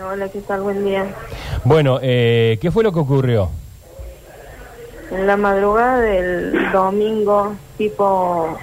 Hola, ¿qué tal? Buen día. Bueno, eh, ¿qué fue lo que ocurrió? En la madrugada del domingo, tipo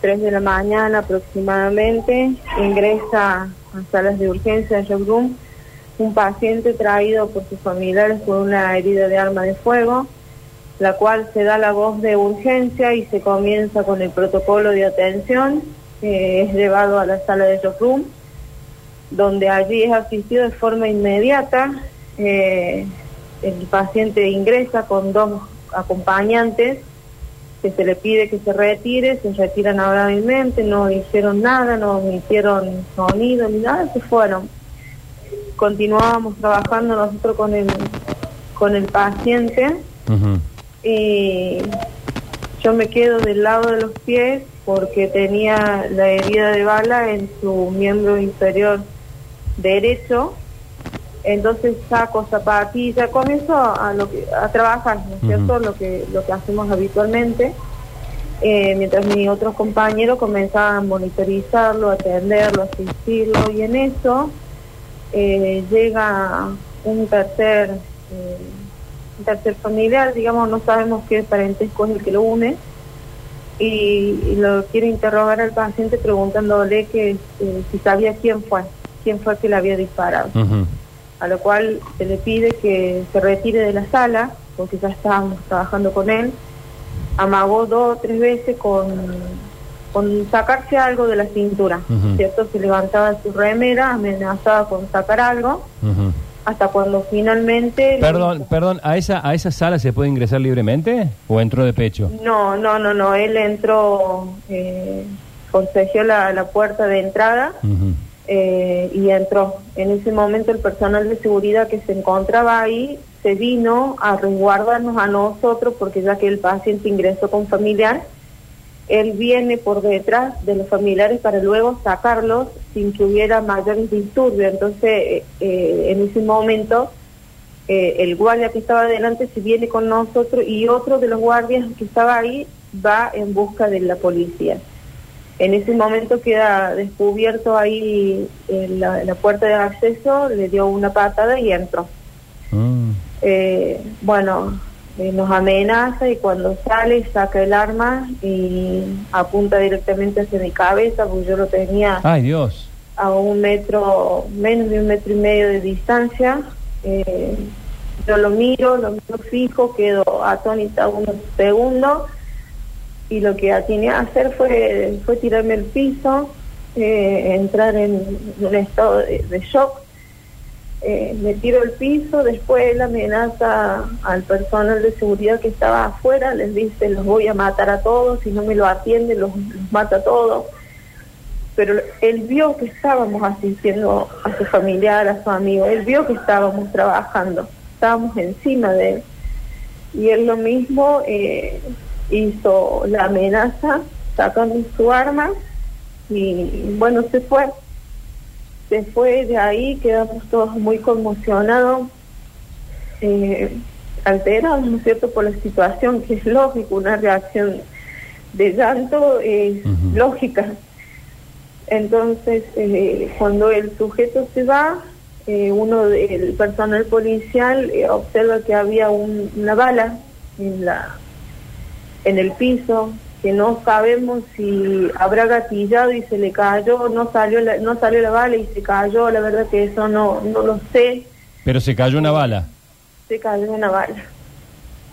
3 de la mañana aproximadamente, ingresa a salas de urgencia de Room un paciente traído por sus familiares con una herida de arma de fuego, la cual se da la voz de urgencia y se comienza con el protocolo de atención, que es llevado a la sala de Room donde allí es asistido de forma inmediata. Eh, el paciente ingresa con dos acompañantes que se le pide que se retire, se retiran amablemente, no hicieron nada, no hicieron sonido ni nada, se fueron. Continuábamos trabajando nosotros con el, con el paciente y yo me quedo del lado de los pies porque tenía la herida de bala en su miembro inferior derecho, entonces saco zapatillas, comienzo a, lo que, a trabajar, ¿no es cierto? Lo que, lo que hacemos habitualmente, eh, mientras mis otros compañeros comenzaban a monitorizarlo, atenderlo, asistirlo, y en eso eh, llega un tercer, eh, un tercer familiar, digamos, no sabemos qué parentesco es el que lo une, y, lo quiere interrogar al paciente preguntándole que si sabía quién fue quién fue que le había disparado. A lo cual se le pide que se retire de la sala, porque ya estábamos trabajando con él. Amagó dos o tres veces con, con sacarse algo de la cintura, ¿cierto? Se levantaba su remera, amenazaba con sacar algo. Hasta cuando finalmente... Perdón, perdón, ¿a esa, ¿a esa sala se puede ingresar libremente o entró de pecho? No, no, no, no, él entró, eh, la, la puerta de entrada eh, y entró. En ese momento el personal de seguridad que se encontraba ahí se vino a resguardarnos a nosotros porque ya que el paciente ingresó con familiar, él viene por detrás de los familiares para luego sacarlos sin que hubiera mayores disturbios. Entonces, eh, eh, en ese momento, el guardia que estaba adelante se viene con nosotros y otro de los guardias que estaba ahí va en busca de la policía. En ese momento queda descubierto ahí en la, puerta de acceso, le dio una patada y entró. Mm. Eh, bueno, eh, nos amenaza y cuando sale saca el arma y apunta directamente hacia mi cabeza, porque yo lo tenía Ay, Dios. a un metro, menos de un metro y medio de distancia. Eh, yo lo miro, lo miro fijo, quedo atónita unos segundos y lo que atiné a hacer fue, fue tirarme al piso, eh, entrar en un estado de, shock. Eh, me tiro al piso, después él amenaza al personal de seguridad que estaba afuera, les dice los voy a matar a todos, si no me lo atiende los, mata a todos. Pero él vio que estábamos asistiendo a su familiar, a su amigo, él vio que estábamos trabajando, estábamos encima de él. Y él lo mismo eh, hizo la amenaza sacando su arma y bueno, se fue. Se fue de ahí, quedamos todos muy conmocionados, eh, alterados, ¿no es cierto?, por la situación, que es lógico, una reacción de llanto es lógica. Entonces, eh, cuando el sujeto se va, eh, uno del personal policial observa que había una bala en la en el piso, que no sabemos si habrá gatillado y se le cayó, no salió la, no salió la bala y se cayó, la verdad que eso no, no lo sé. Pero se cayó una bala. Se cayó una bala,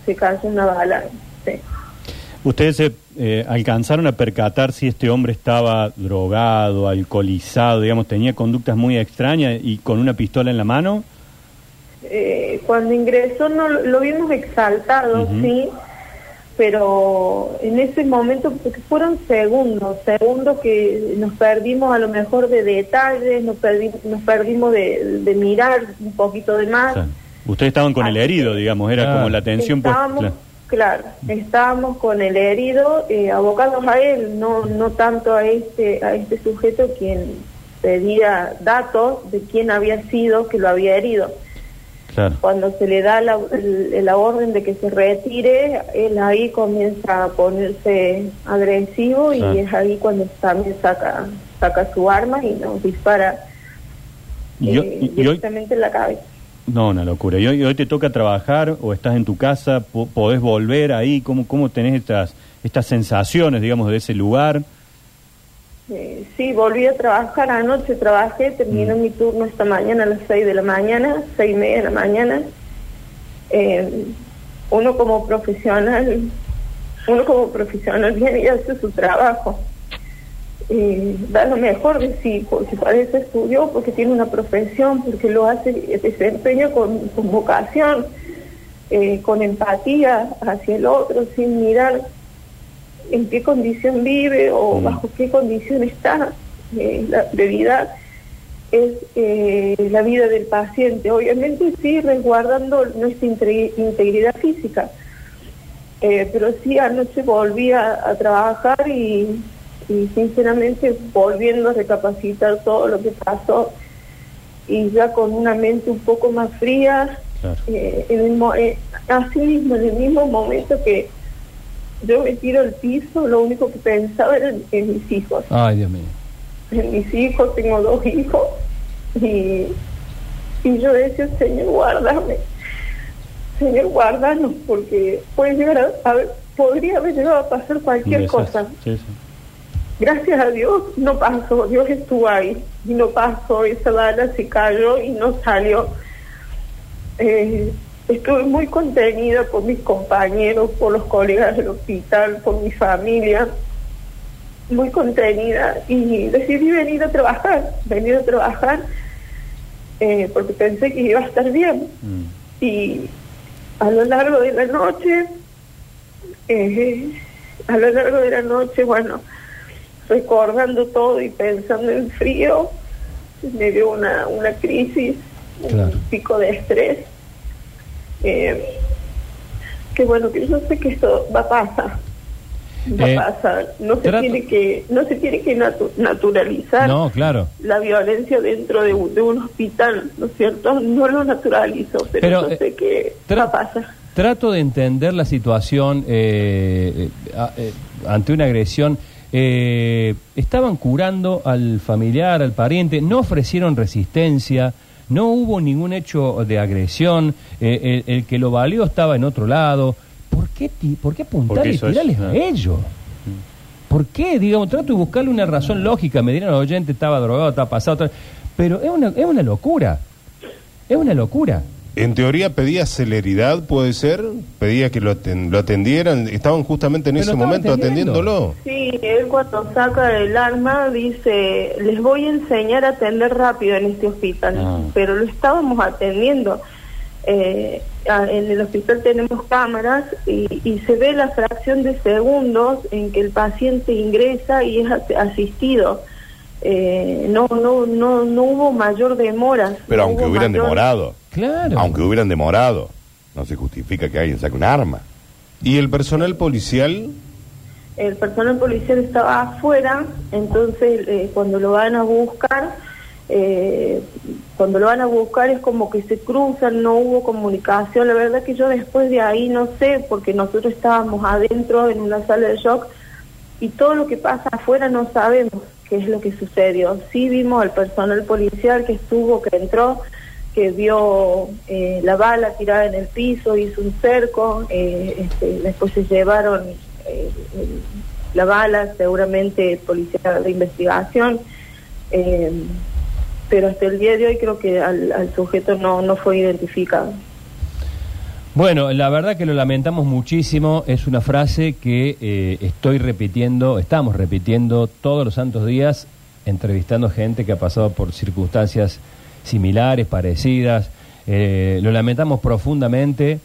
se cayó una bala, sí. ¿Ustedes se eh, alcanzaron a percatar si este hombre estaba drogado, alcoholizado, digamos, tenía conductas muy extrañas y con una pistola en la mano? Eh, cuando ingresó no lo vimos exaltado, sí, pero en ese momento, porque fueron segundos, segundos que nos perdimos a lo mejor de detalles, nos, perdimos, nos perdimos de, mirar un poquito de más. Ustedes estaban con el herido, digamos, era como la atención. Estábamos, claro. estábamos con el herido eh, abocados a él, no, no tanto a este, a este sujeto quien pedía datos de quién había sido que lo había herido. Cuando se le da la, la, orden de que se retire, él ahí comienza a ponerse agresivo y es ahí cuando también saca, saca su arma y nos dispara yo- eh, directamente en la cabeza. No, una locura. ¿Y hoy, hoy te toca trabajar o estás en tu casa? po- ¿Podés volver ahí? ¿Cómo, cómo tenés estas, estas sensaciones, digamos, de ese lugar? Eh, sí, volví a trabajar anoche, trabajé, terminé Mm. mi turno esta mañana a las 6 de la mañana, seis y media de la mañana. Eh, uno como profesional, uno como profesional viene y hace su trabajo. Eh, da lo mejor de sí, porque para eso estudió, porque tiene una profesión, porque lo hace, desempeña con, con vocación, con empatía hacia el otro, sin mirar en qué condición vive o Mm. bajo qué condición está. Eh, la prioridad es eh, la vida del paciente. Obviamente sí, resguardando nuestra integri- integridad física. Eh, pero sí, anoche volví a, a trabajar y, y sinceramente volviendo a recapacitar todo lo que pasó y ya con una mente un poco más fría, Claro. en el así mismo, en el mismo momento que yo me tiro al piso, lo único que pensaba era en, en mis hijos. Ay, Dios mío. En mis hijos, tengo dos hijos, y, y yo decía, Señor, guárdame. Señor, guárdanos, porque puede llegar a, a- podría haber llegado a pasar cualquier cosa. Sí, sí. Gracias a Dios no pasó, Dios estuvo ahí y no pasó, esa bala se cayó y no salió. Eh, estuve muy contenida por mis compañeros, por los colegas del hospital, por mi familia, muy contenida y decidí venir a trabajar, venir a trabajar eh, porque pensé que iba a estar bien Mm. y a lo largo de la noche, eh, a lo largo de la noche, bueno, recordando todo y pensando en frío, me dio una, una crisis, Claro. un pico de estrés, eh, que bueno, que yo sé que esto va a pasar. Va Eh, a pasar. No se trato- tiene que, no se tiene que natu- naturalizar No, claro. la violencia dentro de un, de un hospital, ¿no es cierto? No lo naturalizo, pero, Pero, yo eh, sé que va a pasar. Trato de entender la situación eh, eh, eh, ante una agresión. Eh, estaban curando al familiar, al pariente, no ofrecieron resistencia, no hubo ningún hecho de agresión, eh, el, el que lo valió estaba en otro lado. ¿Por qué, ti- por qué apuntar Porque y es- tirarles a ellos? ¿Por qué? Digamos, trato de buscarle una razón lógica. Me dirán, oyente, estaba drogado, estaba pasado. Pero es una, es una locura. Es una locura. En teoría pedía celeridad, puede ser, pedía que lo, aten- lo atendieran, estaban justamente en Pero ese momento atendiendo. atendiéndolo. Sí, él cuando saca el arma dice, les voy a enseñar a atender rápido en este hospital, Ah. pero lo estábamos atendiendo. Eh, a- en el hospital tenemos cámaras y, y se ve la fracción de segundos en que el paciente ingresa y es as- asistido. Eh, no, no, no, no hubo mayor demora. Pero no aunque hubo hubieran mayor- demorado, Claro. aunque hubieran demorado, no se justifica que alguien saque un arma. ¿Y el personal policial? el personal policial estaba afuera, entonces eh, cuando lo van a buscar, eh, cuando lo van a buscar es como que se cruzan, no hubo comunicación. La verdad que yo después de ahí no sé, porque nosotros estábamos adentro en una sala de shock y todo lo que pasa afuera no sabemos qué es lo que sucedió. Sí vimos al personal policial que estuvo, que entró, que vio eh, la bala tirada en el piso, hizo un cerco, eh, este, después se llevaron eh, la bala, seguramente policía de investigación, eh, pero hasta el día de hoy creo que al, al sujeto no, no fue identificado. Bueno, la verdad que lo lamentamos muchísimo. Es una frase que eh, estoy repitiendo, estamos repitiendo todos los santos días, entrevistando gente que ha pasado por circunstancias similares, parecidas. Eh, lo lamentamos profundamente.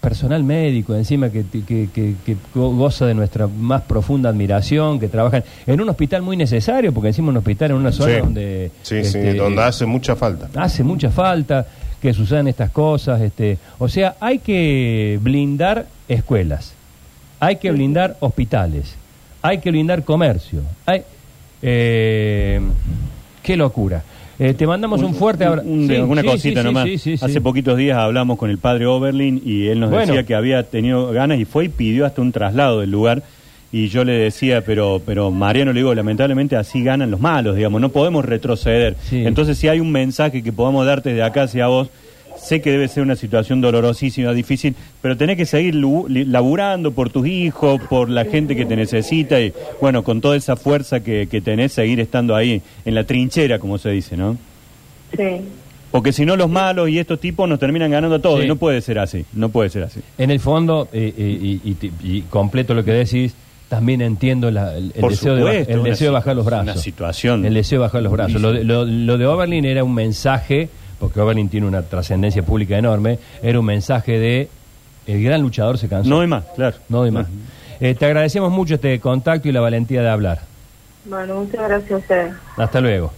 Personal médico, encima, que, que- que- que go- goza de nuestra más profunda admiración, que trabajan en un hospital muy necesario, porque encima un hospital en una zona Sí. donde... Sí, sí, este, donde hace mucha falta. hace mucha falta que sucedan estas cosas. Este, o sea, hay que blindar escuelas, hay que blindar hospitales, hay que blindar comercio. Hay, eh, qué locura. Eh, te mandamos un, fuerte abrazo. Un- Sí, una sí, cosita sí, nomás. Hace poquitos días hablamos con el padre Oberlin y él nos Bueno. decía que había tenido ganas y fue y pidió hasta un traslado del lugar. y yo le decía, pero, pero Mariano le digo, lamentablemente así ganan los malos, digamos, no podemos retroceder. Entonces, si hay un mensaje que podamos darte de acá hacia vos, sé que debe ser una situación dolorosísima, difícil, pero tenés que seguir laburando por tus hijos, por la gente que te necesita y, bueno, con toda esa fuerza que, que tenés, seguir estando ahí en la trinchera, como se dice, ¿no? Sí. Porque si no, los malos y estos tipos nos terminan ganando a todos Sí. y no puede ser así, no puede ser así. En el fondo, eh, eh, y, y- y- y completo lo que decís, también entiendo la- el, deseo, de, el deseo bajar los brazos. una situación El deseo de bajar los brazos. Lo de, lo- lo de Oberlin era un mensaje, porque Oberlin tiene una trascendencia pública enorme, era un mensaje de el gran luchador se cansó. No hay más, claro. No doy más. Eh, te agradecemos mucho este contacto y la valentía de hablar. Bueno, muchas gracias a ustedes. Hasta luego.